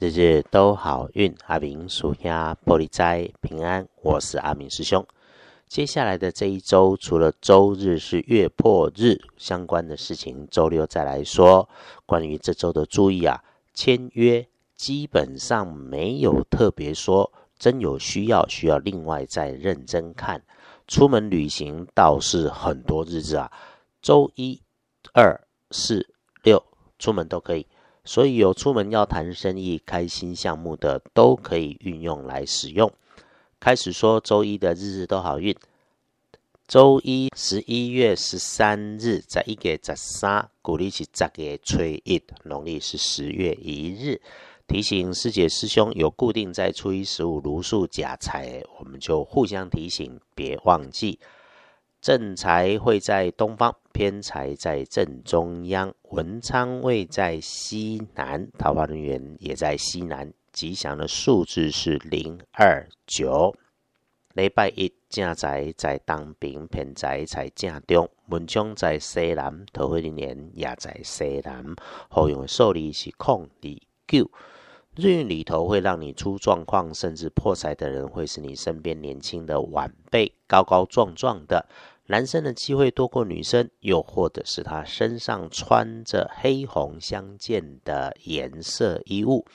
日日都好运，阿明属下玻璃斋平安。我是阿明师兄。接下来的这一周，除了周日是月破日相关的事情，周六再来说。关于这周的注意啊，签约基本上没有特别说，真有需要需要另外再认真看。出门旅行倒是很多日子啊，周一、二、四、六出门都可以。所以有出门要谈生意、开新项目的，都可以运用来使用。开始说周一的日日都好运。周一十一月十三日，在一月十三，古历是十月初一，农历是十月一日。提醒师姐师兄有固定在初一十五如数假财，我们就互相提醒，别忘记。正财会在东方，偏财在正中央，文昌位在西南，桃花人员也在西南。吉祥的数字是零二九。礼拜一正财在东边，偏财在正中，文昌在西南，桃花人员也在西南。好用的数字是空二九。日运里头会让你出状况，甚至破财的人会是你身边年轻的晚辈，高高壮壮的。男生的机会多过女生，又或者是他身上穿着黑红相间的颜色衣物，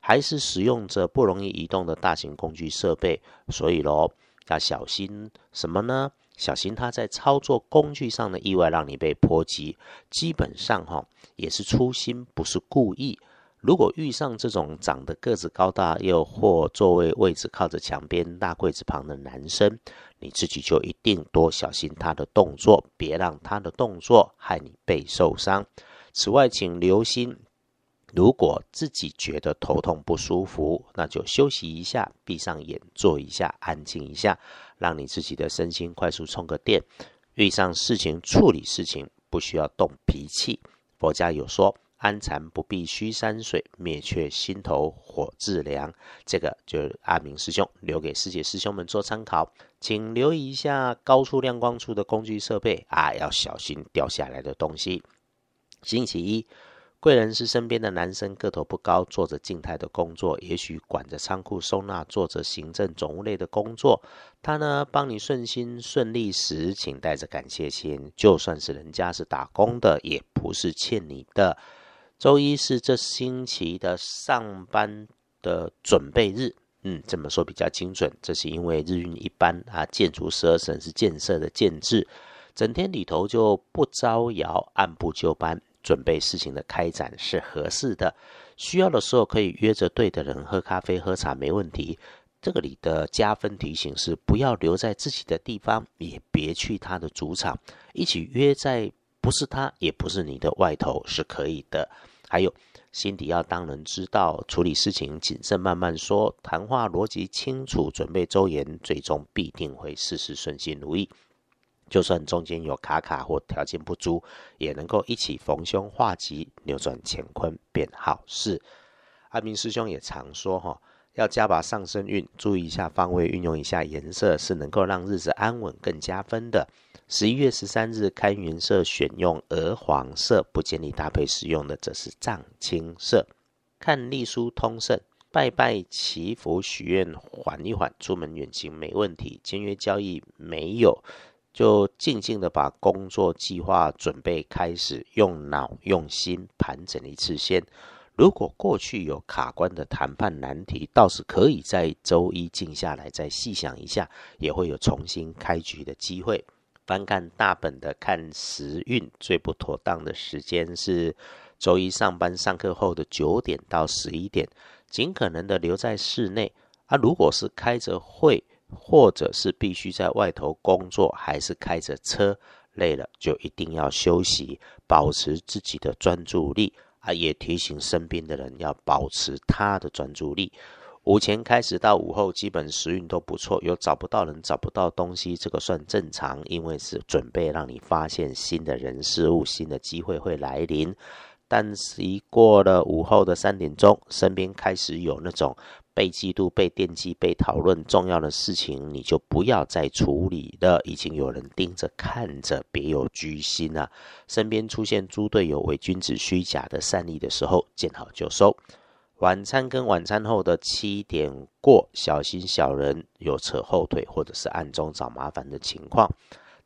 还是使用着不容易移动的大型工具设备，所以喽，要小心什么呢？小心他在操作工具上的意外，让你被波及。基本上哈，也是粗心，不是故意。如果遇上这种长得个子高大，又或座位位置靠着墙边大柜子旁的男生，你自己就一定多小心他的动作，别让他的动作害你被受伤。此外，请留心，如果自己觉得头痛不舒服，那就休息一下，闭上眼，坐一下，安静一下，让你自己的身心快速充个电。遇上事情处理事情，不需要动脾气。佛家有说。安禅不必须山水，灭却心头火自凉。这个就是阿明师兄留给师姐师兄们做参考，请留意一下高处亮光处的工具设备啊，要小心掉下来的东西。星期一，贵人是身边的男生，个头不高，做着静态的工作，也许管着仓库收纳，做着行政总务类的工作。他呢，帮你顺心顺利时，请带着感谢心。就算是人家是打工的，也不是欠你的。周一是这星期的上班的准备日，嗯，这么说比较精准。这是因为日运一般啊，建筑十二神是建设的建制，整天里头就不招摇，按部就班，准备事情的开展是合适的。需要的时候可以约着对的人喝咖啡、喝茶，没问题。这个里的加分提醒是：不要留在自己的地方，也别去他的主场，一起约在不是他也不是你的外头是可以的。还有，心底要当人知道，处理事情谨慎慢慢说，谈话逻辑清楚，准备周延，最终必定会事事顺心如意。就算中间有卡卡或条件不足，也能够一起逢凶化吉，扭转乾坤变好事。阿明师兄也常说哈。要加把上升运，注意一下方位，运用一下颜色，是能够让日子安稳更加分的。十一月十三日开云色，选用鹅黄色，不建议搭配使用的则是藏青色。看隶书通胜，拜拜祈福许愿，缓一缓，出门远行没问题。签约交易没有，就静静的把工作计划准备开始，用脑用心盘整一次先。如果过去有卡关的谈判难题，倒是可以在周一静下来再细想一下，也会有重新开局的机会。翻看大本的看时运，最不妥当的时间是周一上班上课后的九点到十一点，尽可能的留在室内。啊，如果是开着会，或者是必须在外头工作，还是开着车，累了就一定要休息，保持自己的专注力。啊，也提醒身边的人要保持他的专注力。午前开始到午后，基本时运都不错，有找不到人、找不到东西，这个算正常，因为是准备让你发现新的人事物、新的机会会来临。但是，一过了午后的三点钟，身边开始有那种。被嫉妒、被惦记、被讨论，重要的事情你就不要再处理了。已经有人盯着看着，别有居心啊！身边出现猪队友、伪君子、虚假的善意的时候，见好就收。晚餐跟晚餐后的七点过，小心小人有扯后腿或者是暗中找麻烦的情况。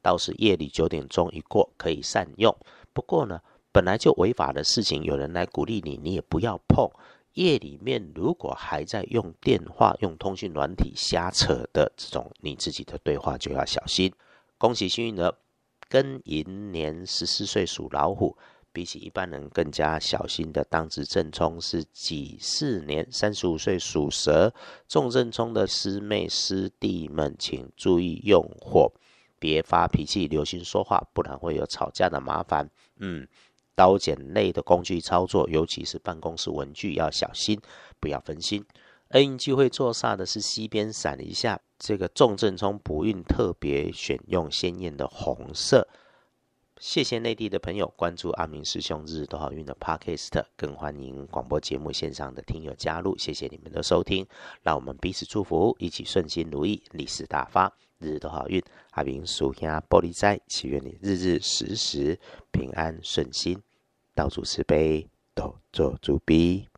倒是夜里九点钟一过，可以善用。不过呢，本来就违法的事情，有人来鼓励你，你也不要碰。夜里面如果还在用电话、用通讯软体瞎扯的这种，你自己的对话就要小心。恭喜幸运儿，庚寅年十四岁属老虎。比起一般人更加小心的当值正冲是己巳年三十五岁属蛇重正冲的师妹师弟们，请注意用火，别发脾气，留心说话，不然会有吵架的麻烦。嗯，刀剪类的工具操作，尤其是办公室文具要小心，不要分心。恩运聚会坐煞的是西边闪一下，这个重正冲不运特别选用鲜艳的红色。谢谢内地的朋友关注阿明师兄日日都好运的 Podcast，更欢迎广播节目线上的听友加入。谢谢你们的收听，让我们彼此祝福，一起顺心如意，利市大发，日日都好运。阿明属下玻璃斋，祈愿你日日时时平安顺心，到处慈悲，多做主逼。